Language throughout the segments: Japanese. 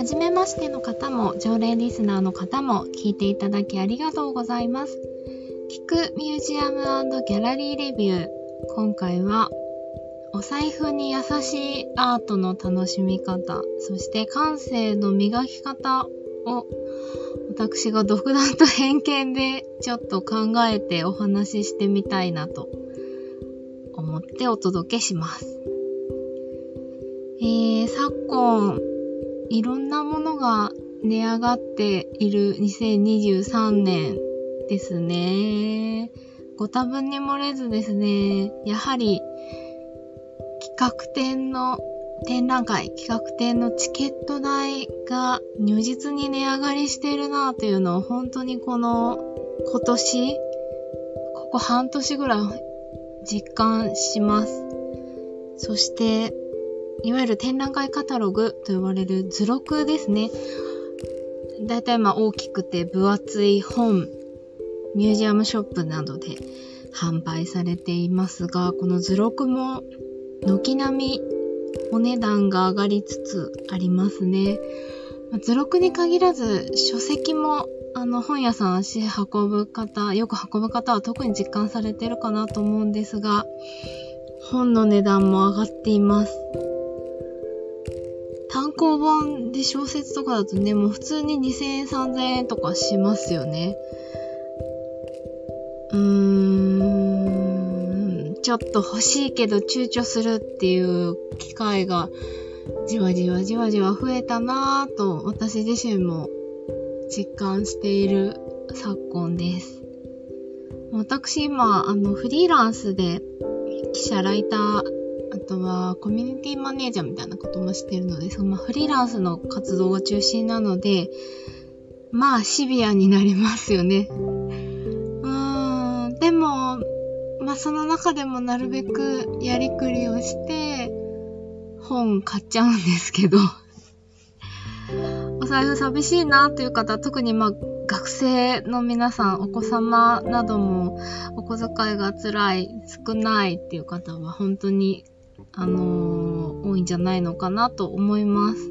初めましての方も常連リスナーの方も聞いていただきありがとうございます。聞くミュージアムギャラリーレビュー。今回はお財布に優しいアートの楽しみ方、そして感性の磨き方を私が独断と偏見でちょっと考えてお話ししてみたいなと思ってお届けします。えー、昨今、いろんなものが値上がっている2023年ですね。ご多分に漏れずですね、やはり企画展の展覧会、企画展のチケット代が如実に値上がりしているなというのを本当にこの今年、ここ半年ぐらい実感します。そして、いわゆる展覧会カタログと呼ばれる図録ですね。だいたいまあ大きくて分厚い本、ミュージアムショップなどで販売されていますが、この図録も軒並みお値段が上がりつつありますね。図録に限らず書籍もあの本屋さん足運ぶ方、よく運ぶ方は特に実感されてるかなと思うんですが、本の値段も上がっています。本で小説とかだとね、もう普通に2000円、3000円とかしますよね。うーん、ちょっと欲しいけど躊躇するっていう機会がじわじわじわじわ増えたなぁと私自身も実感している昨今です。私今、あの、フリーランスで記者、ライター、あとはコミュニティマネージャーみたいなこともしてるので、そのフリーランスの活動が中心なので、まあシビアになりますよね。うーん、でも、まあその中でもなるべくやりくりをして、本買っちゃうんですけど、お財布寂しいなという方、特にまあ学生の皆さん、お子様などもお小遣いが辛い、少ないっていう方は本当にあのー、多いんじゃないのかなと思います。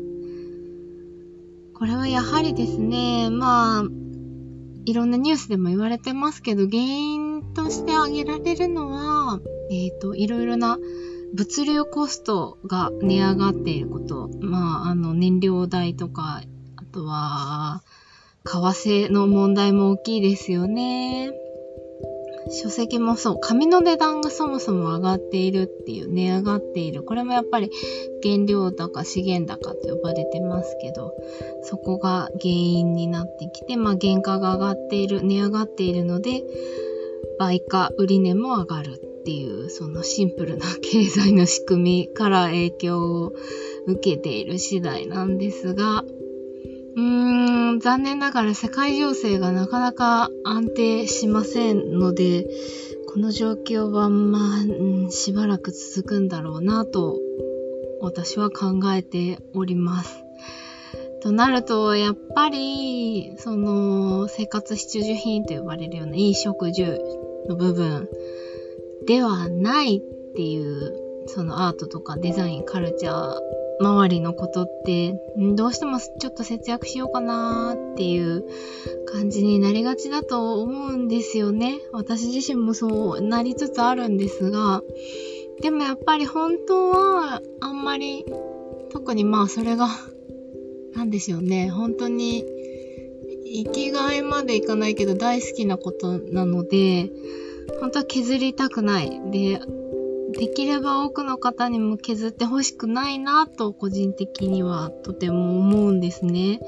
これはやはりですね、まあ、いろんなニュースでも言われてますけど、原因として挙げられるのは、えっ、ー、と、いろいろな物流コストが値上がっていること。まあ、あの、燃料代とか、あとは、為替の問題も大きいですよね。書籍もそう、紙の値段がそもそも上がっているっていう、値上がっている。これもやっぱり原料高、資源高と呼ばれてますけど、そこが原因になってきて、まあ原価が上がっている、値上がっているので、売価、売値も上がるっていう、そのシンプルな経済の仕組みから影響を受けている次第なんですが、うん、残念ながら世界情勢がなかなか安定しませんので、この状況はまあ、うん、しばらく続くんだろうなと私は考えております。となると、やっぱり、その、生活必需品と呼ばれるような衣食住の部分ではないっていう、そのアートとかデザイン、カルチャー周りのことって、どうしてもちょっと節約しようかなーっていう感じになりがちだと思うんですよね。私自身もそうなりつつあるんですが、でもやっぱり本当はあんまり、特にまあそれが、なんでしょうね。本当に生きがいまでいかないけど大好きなことなので、本当は削りたくない。で、できれば多くの方にも削ってほしくないなと個人的にはとても思うんですね。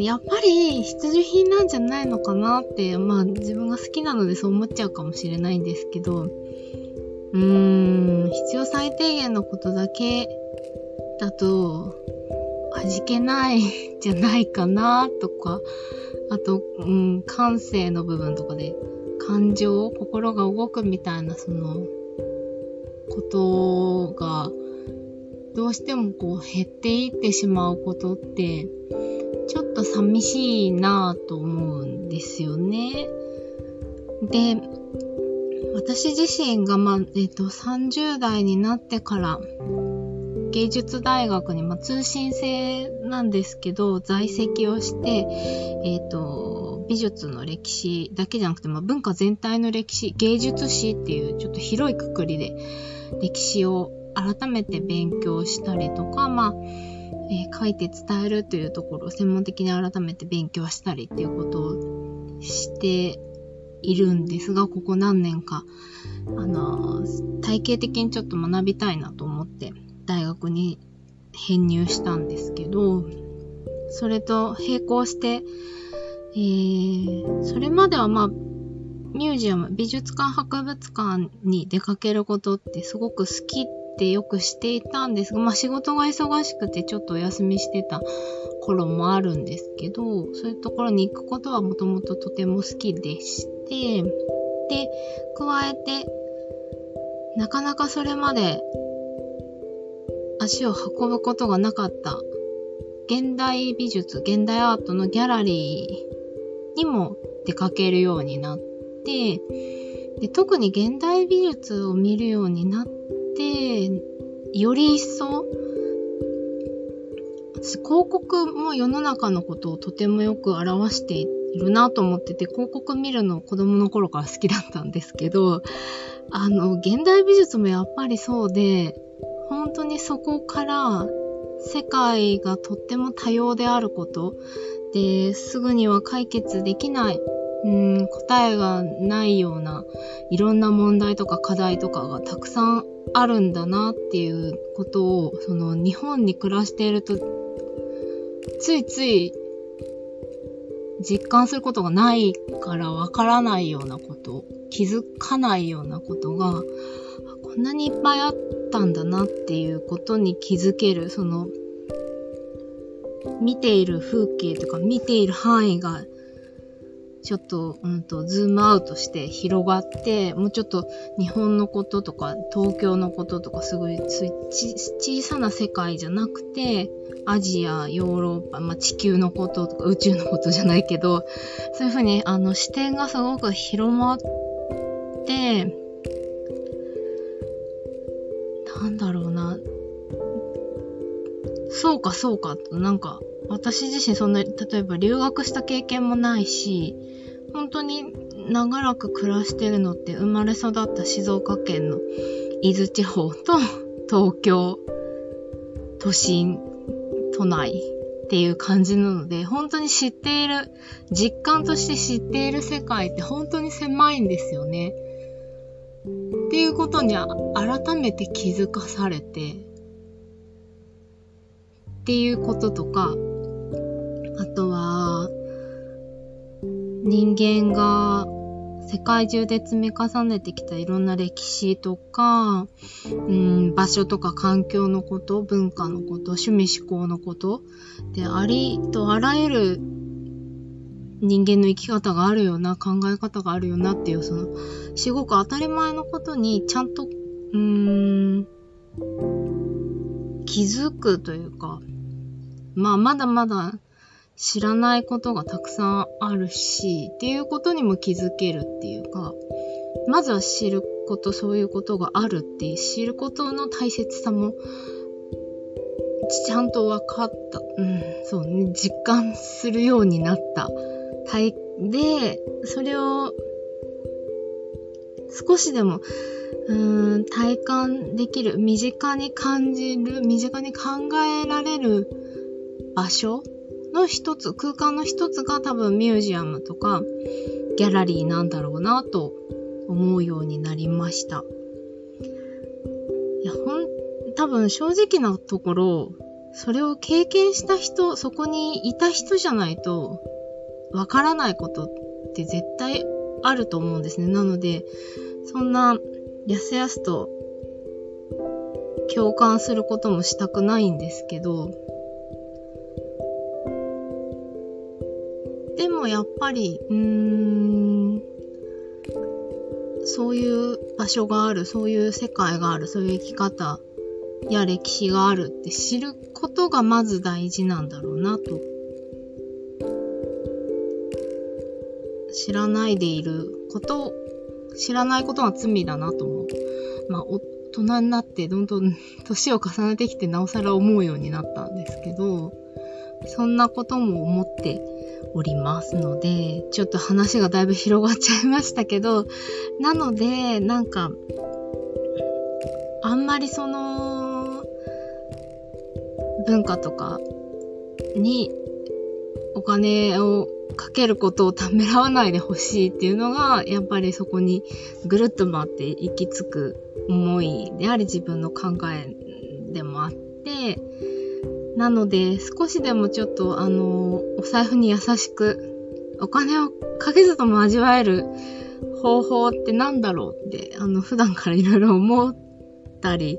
やっぱり必需品なんじゃないのかなって、まあ自分が好きなのでそう思っちゃうかもしれないんですけど、うーん、必要最低限のことだけだと味気ないじゃないかなとか、あと、うん、感性の部分とかで感情、心が動くみたいなそのことがどうしてもこう減っていってしまうことってちょっと寂しいなぁと思うんですよね。で、私自身がまあ、え、ー、と、30代になってから芸術大学に、まあ、通信制なんですけど、在籍をして、えっ、ー、と、美術の歴史だけじゃなくて、まあ、文化全体の歴史、芸術史っていうちょっと広いくくりで歴史を改めて勉強したりとか、まあ、えー、書いて伝えるというところを専門的に改めて勉強したりっていうことをしているんですが、ここ何年か、あのー、体系的にちょっと学びたいなと思って大学に編入したんですけど、それと並行して、えー、それまではまあ、ミュージアム、美術館、博物館に出かけることってすごく好きってよくしていたんですが、まあ仕事が忙しくてちょっとお休みしてた頃もあるんですけど、そういうところに行くことはもともととても好きでして、で、加えて、なかなかそれまで足を運ぶことがなかった現代美術、現代アートのギャラリーにも出かけるようになって、で特に現代美術を見るようになって、より一層、広告も世の中のことをとてもよく表しているなと思ってて、広告見るの子供の頃から好きだったんですけど、あの、現代美術もやっぱりそうで、本当にそこから世界がとっても多様であること、で、すぐには解決できないうん答えがないようないろんな問題とか課題とかがたくさんあるんだなっていうことをその日本に暮らしているとついつい実感することがないからわからないようなこと気づかないようなことがこんなにいっぱいあったんだなっていうことに気づけるその見ている風景とか見ている範囲がちょっと、うんと、ズームアウトして広がって、もうちょっと日本のこととか、東京のこととか、すごい、小さな世界じゃなくて、アジア、ヨーロッパ、まあ、地球のこととか、宇宙のことじゃないけど、そういうふうに、あの、視点がすごく広まって、なんだろうな、そうかそうかと、なんか、私自身そんな、例えば留学した経験もないし、本当に長らく暮らしてるのって生まれ育った静岡県の伊豆地方と東京都心都内っていう感じなので 本当に知っている実感として知っている世界って本当に狭いんですよね。っていうことに改めて気づかされてっていうこととか人間が世界中で積み重ねてきたいろんな歴史とか、うん、場所とか環境のこと、文化のこと、趣味思考のこと、で、ありとあらゆる人間の生き方があるような、考え方があるよなっていう、その、すごく当たり前のことにちゃんと、うん、気づくというか、まあ、まだまだ知らないことがたくさんあるし、っていうことにも気づけるっていうか、まずは知ること、そういうことがあるって、知ることの大切さも、ちゃんと分かった。うん、そうね、実感するようになった。体で、それを、少しでも、うん、体感できる、身近に感じる、身近に考えられる場所の一つ、空間の一つが多分ミュージアムとかギャラリーなんだろうなと思うようになりました。いや、ほん、多分正直なところ、それを経験した人、そこにいた人じゃないと、わからないことって絶対あると思うんですね。なので、そんな、やすやすと共感することもしたくないんですけど、でもやっぱり、うーん、そういう場所がある、そういう世界がある、そういう生き方や歴史があるって知ることがまず大事なんだろうなと。知らないでいること、知らないことが罪だなと思う。まあ、大人になってどんどん 年を重ねてきてなおさら思うようになったんですけど、そんなことも思っておりますので、ちょっと話がだいぶ広がっちゃいましたけど、なので、なんか、あんまりその、文化とかにお金をかけることをためらわないでほしいっていうのが、やっぱりそこにぐるっと回って行き着く思いであり自分の考えでもあって、なので少しでもちょっとあの、お財布に優しく、お金をかけずとも味わえる方法ってなんだろうって、あの、普段からいろいろ思ったり、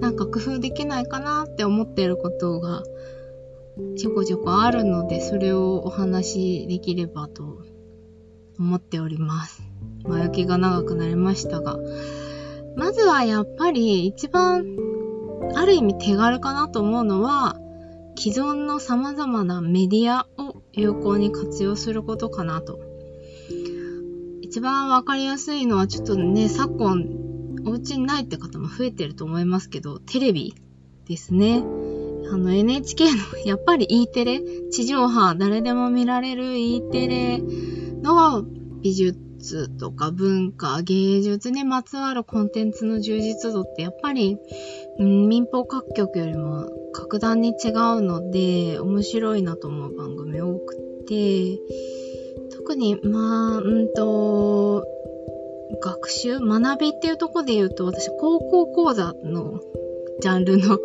なんか工夫できないかなって思ってることがちょこちょこあるので、それをお話しできればと思っております。前置きが長くなりましたが、まずはやっぱり一番ある意味手軽かなと思うのは、既存の様々なメディアを有効に活用することかなと。一番わかりやすいのはちょっとね、昨今お家にないって方も増えてると思いますけど、テレビですね。あの NHK の やっぱり E テレ、地上波誰でも見られる E テレの美術とか文化、芸術にまつわるコンテンツの充実度ってやっぱり、うん、民放各局よりも格段に違うので面白いなと思う番組多くて、特に、まあ、うんと、学習学びっていうところで言うと、私、高校講座のジャンルの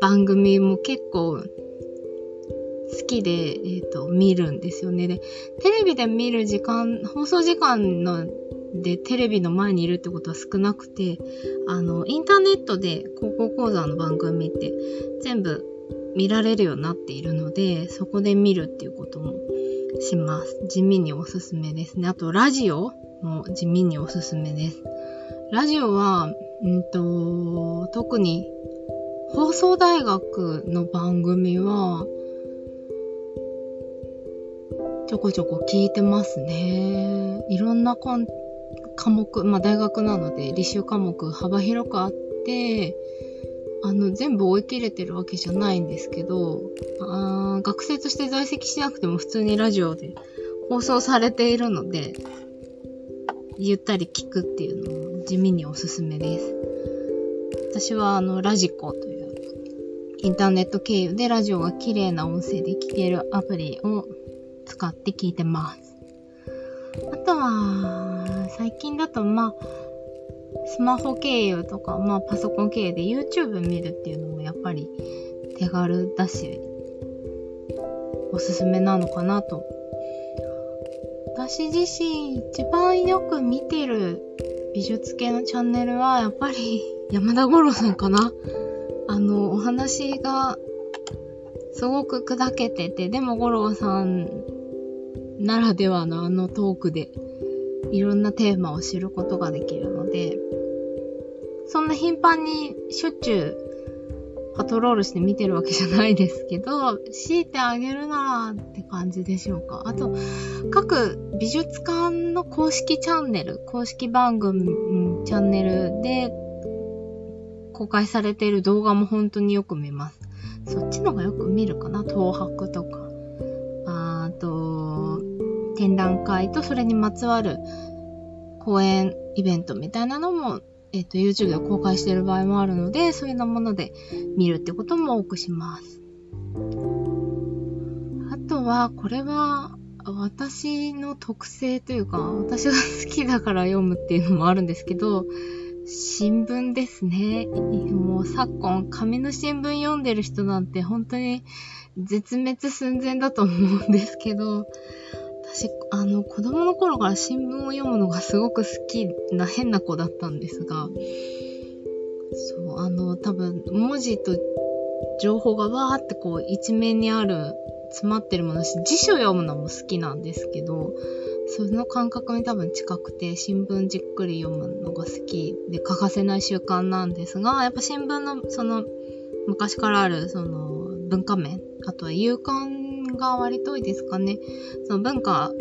番組も結構好きで、え、ー、と、見るんですよね。で、テレビで見る時間、放送時間のでテレビの前にいるってことは少なくて、あの、インターネットで高校講座の番組って全部見られるようになっているので、そこで見るっていうこともします。地味におすすめですね。あと、ラジオも地味におすすめです。ラジオは、うんと、特に放送大学の番組は、ちょこちょこ聞いてますね。いろんな科目、まあ大学なので履修科目幅広くあって、あの、全部追い切れてるわけじゃないんですけど、あ学生として在籍しなくても普通にラジオで放送されているので、ゆったり聞くっていうのも地味におすすめです。私はあの、ラジコというインターネット経由でラジオが綺麗な音声で聞けるアプリを使って聞いてます。あとは、最近だと、まあ、スマホ経由とか、まあ、パソコン経由で YouTube 見るっていうのもやっぱり手軽だし、おすすめなのかなと。私自身一番よく見てる美術系のチャンネルはやっぱり 山田五郎さんかな。あの、お話がすごく砕けてて、でも五郎さんならではのあのトークでいろんなテーマを知ることができるので、そんな頻繁にしょっちゅうパトロールして見てるわけじゃないですけど、強いてあげるならって感じでしょうか。あと、各美術館の公式チャンネル、公式番組、チャンネルで公開されている動画も本当によく見ます。そっちのがよく見るかな東博とか。展覧会とそれにまつわる公演イベントみたいなのも、え、ー、と、YouTube で公開している場合もあるので、そういうもので見るってことも多くします。あとは、これは、私の特性というか、私が好きだから読むっていうのもあるんですけど、新聞ですね。もう昨今、紙の新聞読んでる人なんて本当に絶滅寸前だと思うんですけど、私、あの、子供の頃から新聞を読むのがすごく好きな変な子だったんですが、そう、あの、多分、文字と情報がわーってこう一面にある、詰まってるものし、辞書読むのも好きなんですけど、その感覚に多分近くて、新聞じっくり読むのが好きで欠かせない習慣なんですが、やっぱ新聞のその昔からあるその文化面、あとは勇が割と多いですかね。その文化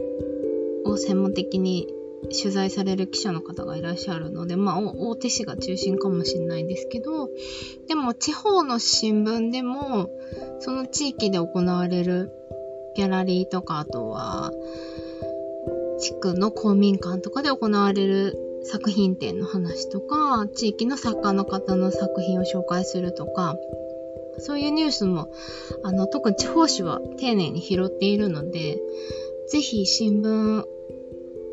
を専門的に取材される記者の方がいらっしゃるので、まあ、大手紙が中心かもしれないですけど、でも地方の新聞でも、その地域で行われるギャラリーとか、あとは、地区の公民館とかで行われる作品展の話とか、地域の作家の方の作品を紹介するとか、そういうニュースも、あの、特に地方紙は丁寧に拾っているので、ぜひ新聞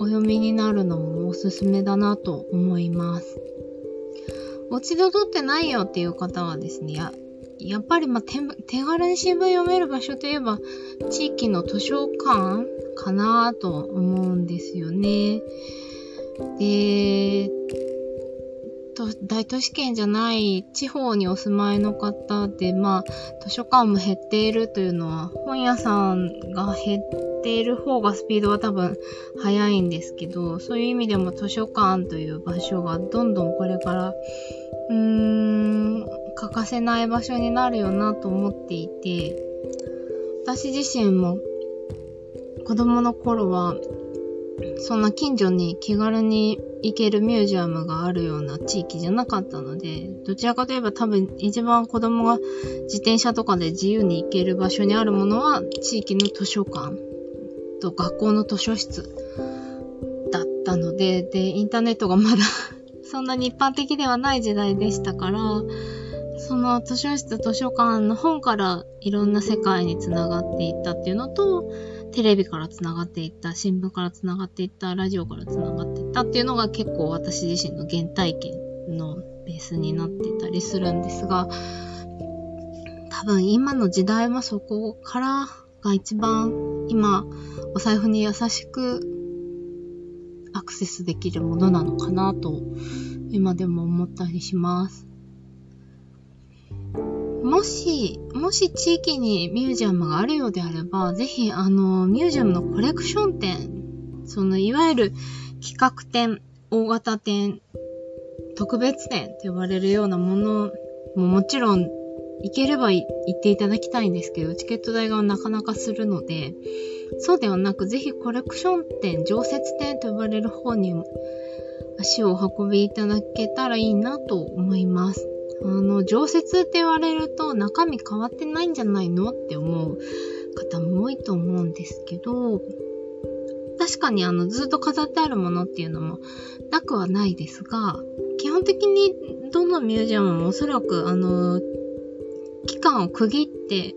お読みになるのもおすすめだなと思います。お家で撮ってないよっていう方はですね、ややっぱりまあ手手軽に新聞読める場所といえば地域の図書館かなと思うんですよね。で、大都市圏じゃない地方にお住まいの方で、まあ、図書館も減っているというのは、本屋さんが減っている方がスピードは多分速いんですけど、そういう意味でも図書館という場所がどんどんこれから、うーん、欠かせない場所になるよなと思っていて、私自身も子供の頃はそんな近所に気軽に行けるミュージアムがあるような地域じゃなかったので、どちらかといえば多分一番子供が自転車とかで自由に行ける場所にあるものは地域の図書館と学校の図書室だったので、で、インターネットがまだ そんなに一般的ではない時代でしたから、その図書室、図書館の本からいろんな世界につながっていったっていうのと、テレビから繋がっていった、新聞から繋がっていった、ラジオから繋がっていったっていうのが結構私自身の原体験のベースになってたりするんですが、多分今の時代はそこからが一番今お財布に優しくアクセスできるものなのかなと今でも思ったりします。もし、もし地域にミュージアムがあるようであれば、ぜひ、あの、ミュージアムのコレクション展、その、いわゆる企画展、大型展、特別展と呼ばれるようなものももちろん行ければ行っていただきたいんですけど、チケット代がなかなかするので、そうではなく、ぜひコレクション展、常設展と呼ばれる方に足をお運びいただけたらいいなと思います。あの、常設って言われると中身変わってないんじゃないのって思う方も多いと思うんですけど、確かにあの、ずっと飾ってあるものっていうのもなくはないですが、基本的にどのミュージアムもおそらくあの、期間を区切って、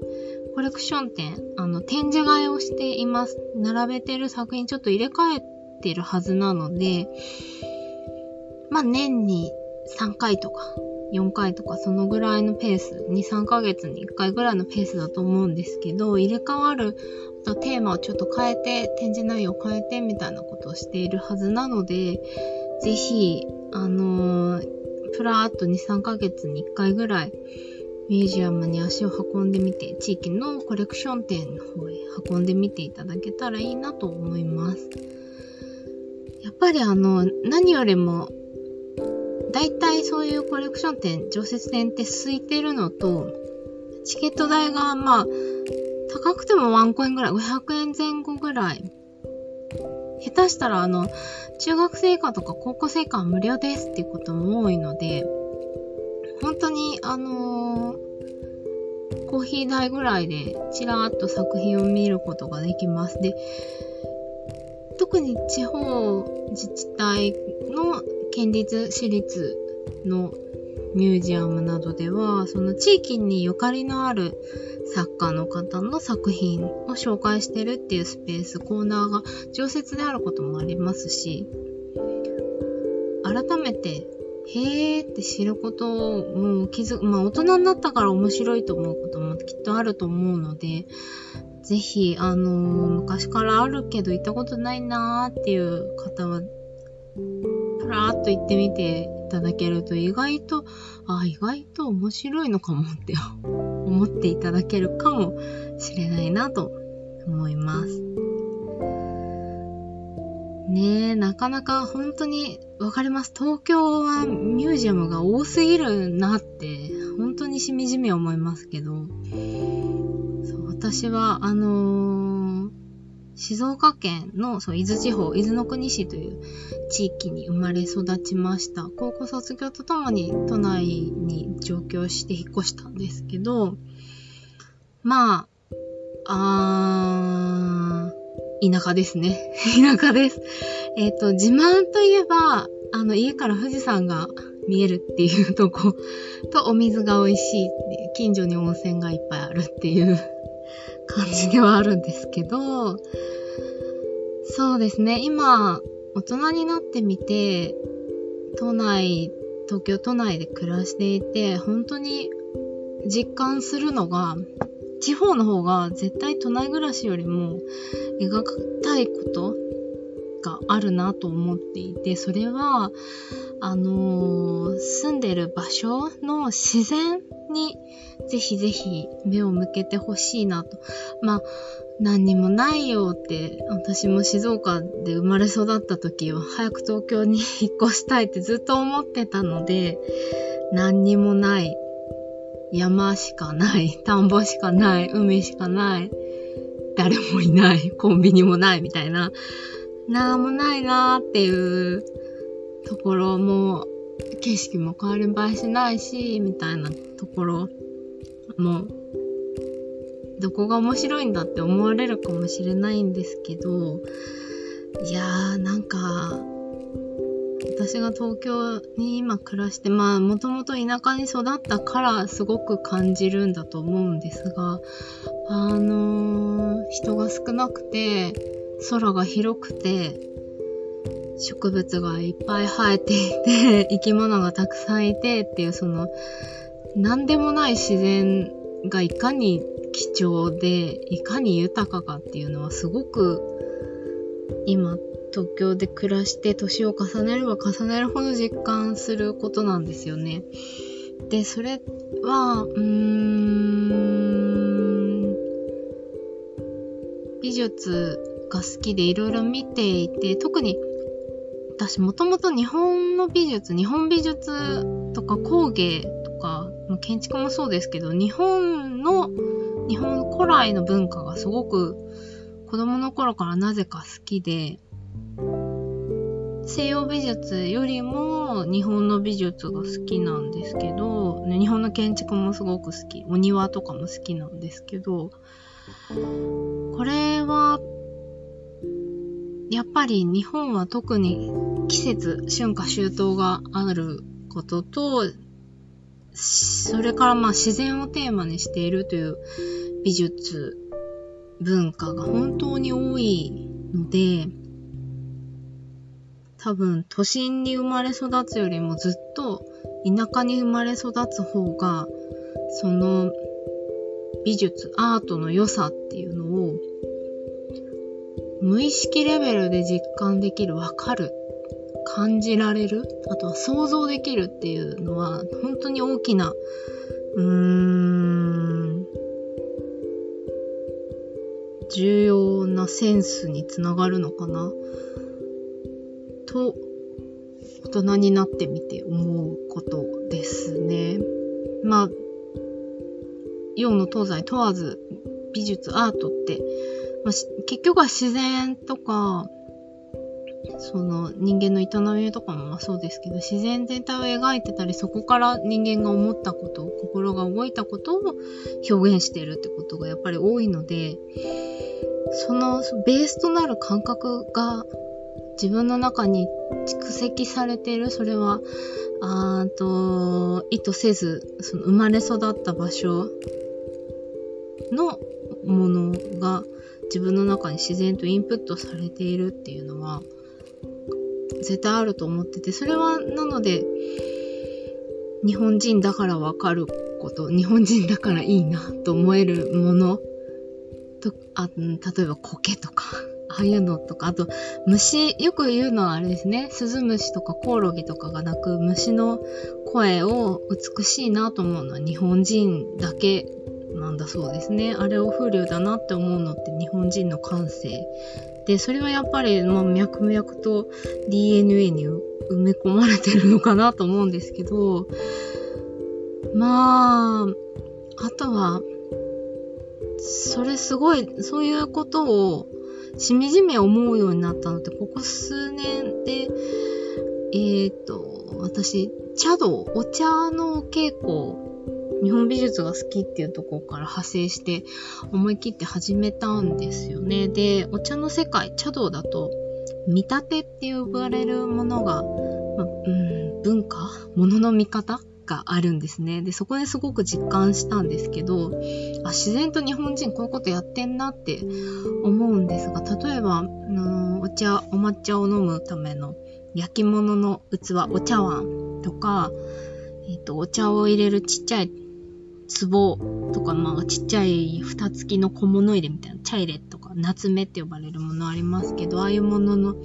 コレクション展、あの、展示替えをしています。並べてる作品ちょっと入れ替えてるはずなので、まあ、年に3回とか、4回とかそのぐらいのペース、2、3ヶ月に1回ぐらいのペースだと思うんですけど、入れ替わるとテーマをちょっと変えて、展示内容を変えてみたいなことをしているはずなので、ぜひ、あのー、プラーっと2、3ヶ月に1回ぐらいミュージアムに足を運んでみて、地域のコレクション店の方へ運んでみていただけたらいいなと思います。やっぱりあの、何よりも大体そういうコレクション店、常設店って空いてるのと、チケット代がまあ、高くてもワンコインぐらい、500円前後ぐらい。下手したらあの、中学生以下とか高校生以下は無料ですっていうことも多いので、本当にあのー、コーヒー代ぐらいでちらーっと作品を見ることができます。で、特に地方自治体の県立私立のミュージアムなどでは、その地域にゆかりのある作家の方の作品を紹介してるっていうスペース、コーナーが常設であることもありますし、改めて、へーって知ることをもう気づ、まあ大人になったから面白いと思うこともきっとあると思うので、ぜひ、あのー、昔からあるけど行ったことないなーっていう方は、らーっと行ってみていただけると意外と、あ、意外と面白いのかもって 思っていただけるかもしれないなと思います。ねえ、なかなか本当にわかります。東京はミュージアムが多すぎるなって、本当にしみじみ思いますけど、そう私は、あのー、静岡県のそう伊豆地方、伊豆の国市という地域に生まれ育ちました。高校卒業とともに都内に上京して引っ越したんですけど、まあ、あー、田舎ですね。田舎です。えっ、ー、と、自慢といえば、あの、家から富士山が見えるっていうとこ、とお水が美味しい、近所に温泉がいっぱいあるっていう感じではあるんですけど、そうですね、今、大人になってみて、都内、東京都内で暮らしていて、本当に実感するのが、地方の方が絶対都内暮らしよりも描きたいことがあるなと思っていて、それは、あのー、住んでる場所の自然にぜひぜひ目を向けてほしいなと。まあ、何にもないよって、私も静岡で生まれ育った時は早く東京に引っ越したいってずっと思ってたので、何にもない。山しかない。田んぼしかない。海しかない。誰もいない。コンビニもないみたいな。なんもないなーっていうところも、景色も変わり映えしないし、みたいなところも、どこが面白いんだって思われるかもしれないんですけど、いやー、なんか、私が東京に今暮らして、まあ、もともと田舎に育ったからすごく感じるんだと思うんですが、あのー、人が少なくて、空が広くて、植物がいっぱい生えていて、生き物がたくさんいてっていう、その、何でもない自然がいかに貴重で、いかに豊かかっていうのはすごく、今、東京で暮らして年を重ねれば重ねるほど実感することなんですよね。で、それは、うーん、美術が好きでいろいろ見ていて、特に私もともと日本の美術、日本美術とか工芸とか、建築もそうですけど、日本の、日本古来の文化がすごく子供の頃からなぜか好きで、西洋美術よりも日本の美術が好きなんですけど、日本の建築もすごく好き。お庭とかも好きなんですけど、これはやっぱり日本は特に季節、春夏秋冬があることと、それからまあ自然をテーマにしているという美術文化が本当に多いので、多分都心に生まれ育つよりもずっと田舎に生まれ育つ方が、その美術、アートの良さっていうのを無意識レベルで実感できる、わかる、感じられる、あとは想像できるっていうのは、本当に大きな、うーん、重要なセンスにつながるのかな、と、大人になってみて思うことですね。まあ、洋の東西問わず美術、アートってまあ、結局は自然とか、その人間の営みとかもそうですけど、自然全体を描いてたり、そこから人間が思ったこと、心が動いたことを表現してるってことがやっぱり多いので、そのベースとなる感覚が自分の中に蓄積されている、それは、あと、意図せず、その生まれ育った場所のものが自分の中に自然とインプットされているっていうのは絶対あると思っててそれはなので日本人だからわかること日本人だからいいなと思えるものとあ例えば苔とか ああいうのとか、あと、虫、よく言うのはあれですね。スズムシとかコオロギとかが鳴く虫の声を美しいなと思うのは日本人だけなんだそうですね。あれを風流だなって思うのって日本人の感性。で、それはやっぱり、まあ、脈々と DNA に埋め込まれてるのかなと思うんですけど、まあ、あとは、それすごい、そういうことをしみじみ思うようになったのって、ここ数年で、えっ、と、私、茶道、お茶の稽古、日本美術が好きっていうところから派生して思い切って始めたんですよね。で、お茶の世界、茶道だと、見立てって呼ばれるものが、まうん、文化ものの見方があるんですね。で、そこですごく実感したんですけど、あ、自然と日本人こういうことやってんなって思うんですが、例えば、あのお茶、お抹茶を飲むための焼き物の器、お茶碗とか、えっ、ー、と、お茶を入れるちっちゃい壺とか、まあ、ちっちゃい蓋付きの小物入れみたいな、茶入れとか、夏目って呼ばれるものありますけど、ああいうものの、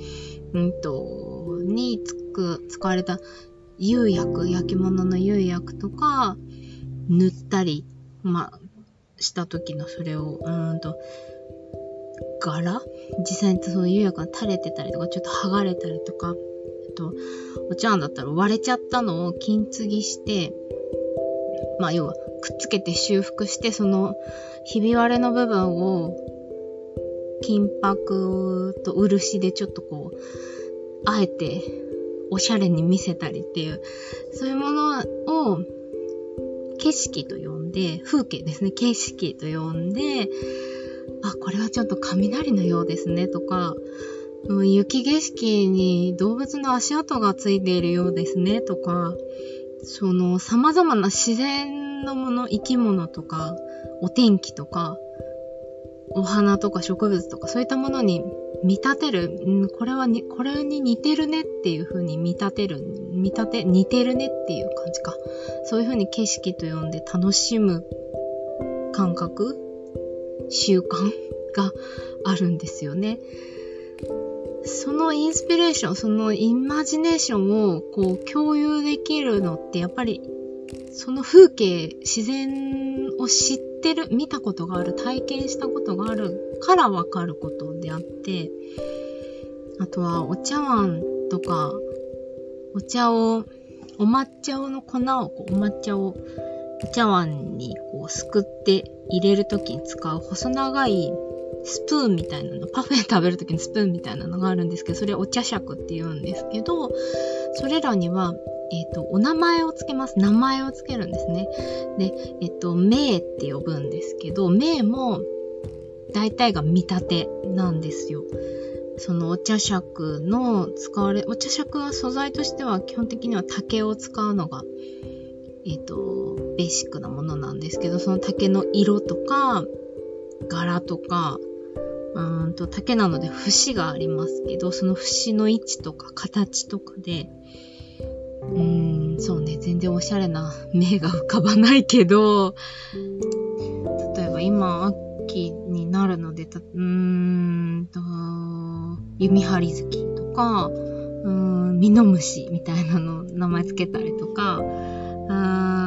うんと、につく、使われた釉薬、焼き物の釉薬とか、塗ったり、まあ、した時のそれを、うんと、柄？実際にその釉薬が垂れてたりとか、ちょっと剥がれたりとか、えっと、お茶碗だったら割れちゃったのを金継ぎして、まあ要はくっつけて修復して、そのひび割れの部分を金箔と漆でちょっとこう、あえておしゃれに見せたりっていう、そういうものを景色と呼んで、風景ですね、景色と呼んで、あ、これはちょっと雷のようですねとか、雪景色に動物の足跡がついているようですねとか、その様々な自然のもの、生き物とか、お天気とか、お花とか植物とかそういったものに見立てる、うん、これはに、これに似てるねっていう風に見立てる、見立て、似てるねっていう感じか。そういう風に景色と呼んで楽しむ感覚習慣があるんですよね。そのインスピレーション、そのイマジネーションをこう共有できるのってやっぱりその風景、自然を知ってる、見たことがある、体験したことがあるからわかることであって、あとはお茶碗とか、お茶を、お抹茶の粉をこう、お抹茶をお茶碗にこうすくって入れるときに使う細長いスプーンみたいなの、パフェ食べるときにスプーンみたいなのがあるんですけど、それお茶尺って言うんですけど、それらにはえっ、ー、と、お名前をつけます。名前をつけるんですね。で、えっ、ー、と、名って呼ぶんですけど、名も大体が見立てなんですよ。そのお茶杓の使われ、お茶杓は素材としては基本的には竹を使うのが、えっ、ー、と、ベーシックなものなんですけど、その竹の色とか、柄とか、うんと竹なので節がありますけど、その節の位置とか形とかで、うん、そうね、全然おしゃれな目が浮かばないけど、例えば今、秋になるので、たうんと、弓張り月とか、うん、ミノムシみたいなの名前つけたりとか、うーん、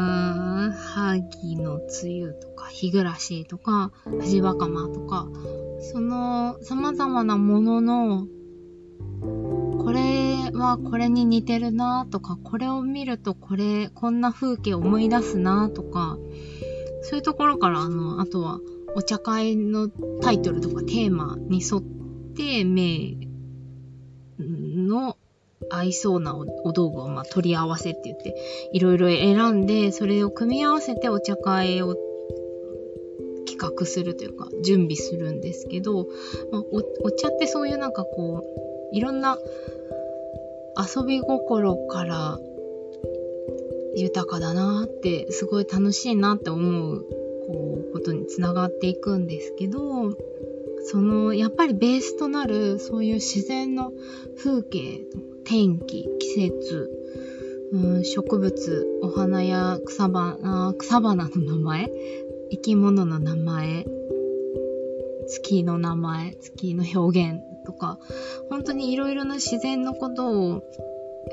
萩の梅雨とか、日暮らしとか、藤若間とか、その様々なもののこれはこれに似てるなとか、これを見るとこれ、こんな風景思い出すなとか、そういうところから、あの、あとは、お茶会のタイトルとかテーマに沿って、名の合いそうなお道具をまあ取り合わせって言って、いろいろ選んで、それを組み合わせてお茶会を企画するというか、準備するんですけど、まあ、おお茶ってそういうなんかこう、いろんな遊び心から豊かだなってすごい楽しいなって思うこうことにつながっていくんですけどそのやっぱりベースとなるそういう自然の風景天気季節、うん、植物お花や草花草花の名前？生き物の名前？月の名前？月の表現とか、本当にいろいろな自然のことを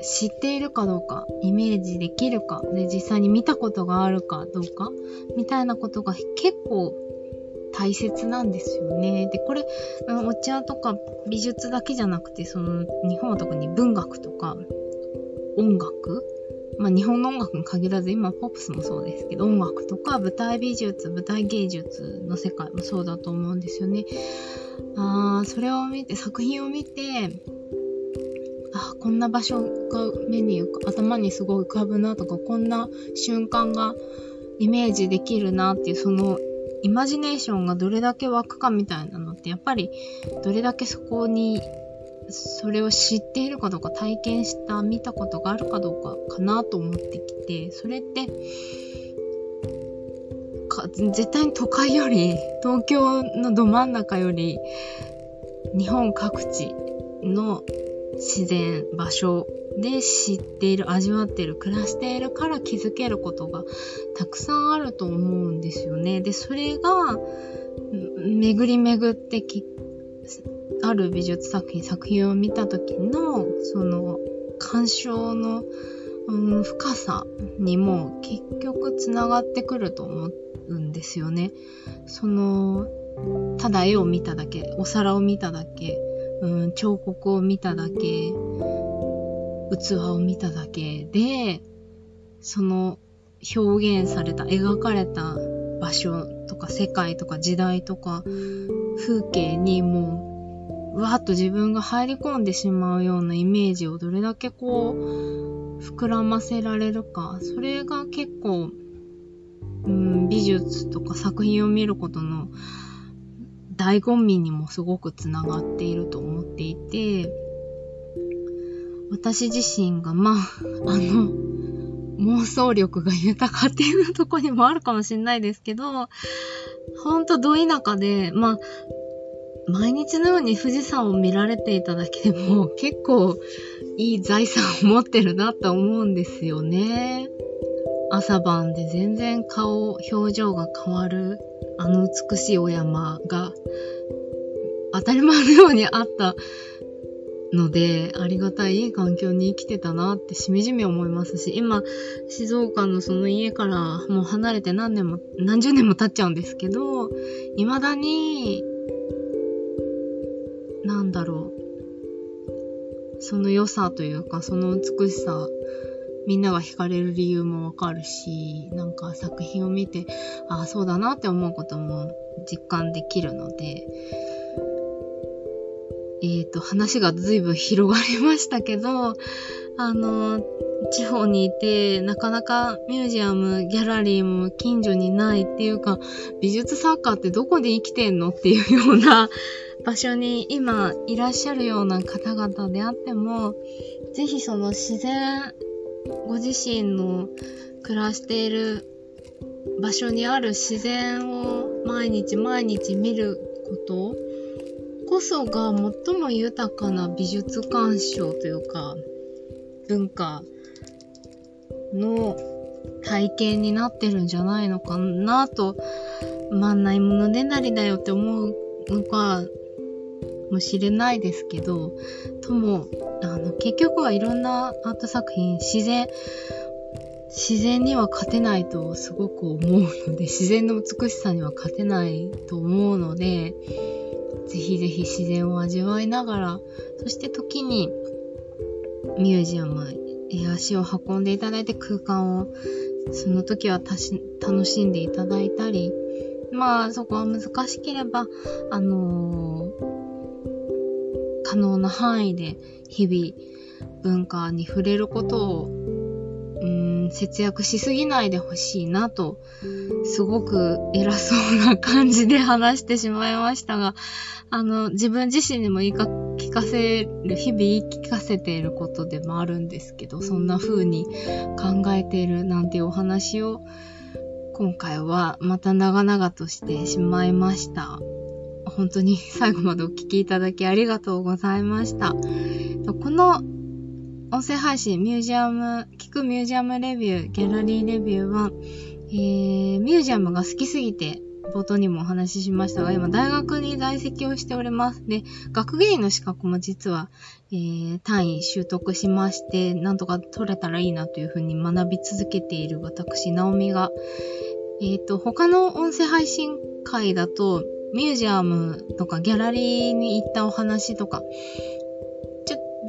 知っているかどうか、イメージできるか、で、実際に見たことがあるかどうか、みたいなことが結構大切なんですよね。で、これ、お茶とか美術だけじゃなくて、その、日本は特に文学とか、音楽まあ日本の音楽に限らず今ポップスもそうですけど音楽とか舞台美術舞台芸術の世界もそうだと思うんですよねあそれを見て作品を見てあこんな場所が目に頭にすごい浮かぶなとかこんな瞬間がイメージできるなっていうそのイマジネーションがどれだけ湧くかみたいなのってやっぱりどれだけそこにそれを知っているかどうか体験した見たことがあるかどうかかなと思ってきてそれってか絶対に都会より東京のど真ん中より日本各地の自然場所で知っている味わっている暮らしているから気づけることがたくさんあると思うんですよね。でそれが巡り巡ってきある美術作品作品を見た時のその鑑賞の、うん、深さにも結局つながってくると思うんですよね。そのただ絵を見ただけお皿を見ただけ、うん、彫刻を見ただけ器を見ただけでその表現された描かれた場所とか世界とか時代とか風景にもうわーっと自分が入り込んでしまうようなイメージをどれだけこう膨らませられるかそれが結構、うん、美術とか作品を見ることの醍醐味にもすごくつながっていると思っていて私自身がまああの妄想力が豊かっていうとこにもあるかもしれないですけど、ほんとど田舎で、まあ、毎日のように富士山を見られていただけでも 結構いい財産を持ってるなって思うんですよね。朝晩で全然顔、表情が変わるあの美しいお山が当たり前のようにあったので、ありがたい環境に生きてたなってしみじみ思いますし、今、静岡のその家からもう離れて何年も、何十年も経っちゃうんですけど、未だに、なんだろう、その良さというか、その美しさ、みんなが惹かれる理由もわかるし、なんか作品を見て、ああ、そうだなって思うことも実感できるので、えっ、ー、と、話が随分広がりましたけど、あの、地方にいて、なかなかミュージアム、ギャラリーも近所にないっていうか、美術作家ってどこで生きてんのっていうような場所に今いらっしゃるような方々であっても、ぜひその自然、ご自身の暮らしている場所にある自然を毎日毎日見ることこそが最も豊かな美術鑑賞というか文化の体験になってるんじゃないのかなと、まんないものねだりだよって思うのかもしれないですけど、とも、あの、結局はいろんなアート作品、自然、自然には勝てないとすごく思うので、自然の美しさには勝てないと思うので、ぜひぜひ自然を味わいながら、そして時にミュージアムへ足を運んでいただいて空間をその時は楽しんでいただいたり、まあそこは難しければ、あのー、可能な範囲で日々文化に触れることを、ん、節約しすぎないでほしいなと、すごく偉そうな感じで話してしまいましたが、あの、自分自身にも言いか聞かせる、日々言い聞かせていることでもあるんですけど、そんな風に考えているなんていうお話を、今回はまた長々としてしまいました。本当に最後までお聞きいただきありがとうございました。この音声配信、ミュージアム、聞くミュージアムレビュー、ギャラリーレビューは、えー、ミュージアムが好きすぎて冒頭にもお話ししましたが、今大学に在籍をしております。で、学芸員の資格も実は、えー、単位習得しまして、なんとか取れたらいいなというふうに学び続けている私、ナオミが、え、ー、と、他の音声配信会だと、ミュージアムとかギャラリーに行ったお話とか、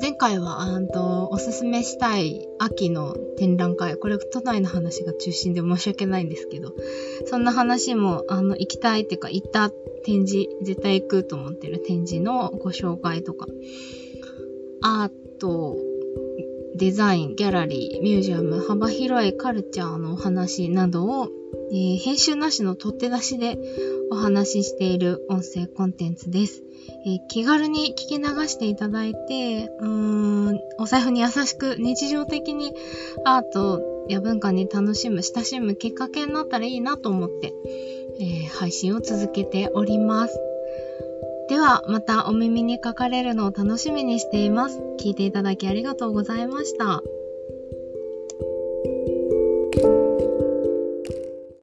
前回は、あと、おすすめしたい秋の展覧会、これ都内の話が中心で申し訳ないんですけど、そんな話も、あの、行きたいっていうか、行った展示、絶対行くと思ってる展示のご紹介とか、あと、デザイン、ギャラリー、ミュージアム、幅広いカルチャーのお話などを、えー、編集なしの取って出しでお話ししている音声コンテンツです。えー、気軽に聞き流していただいて、うーん、お財布に優しく日常的にアートや文化に楽しむ、親しむきっかけになったらいいなと思って、えー、配信を続けております。ではまたお耳にかかれるのを楽しみにしています。聞いていただきありがとうございました。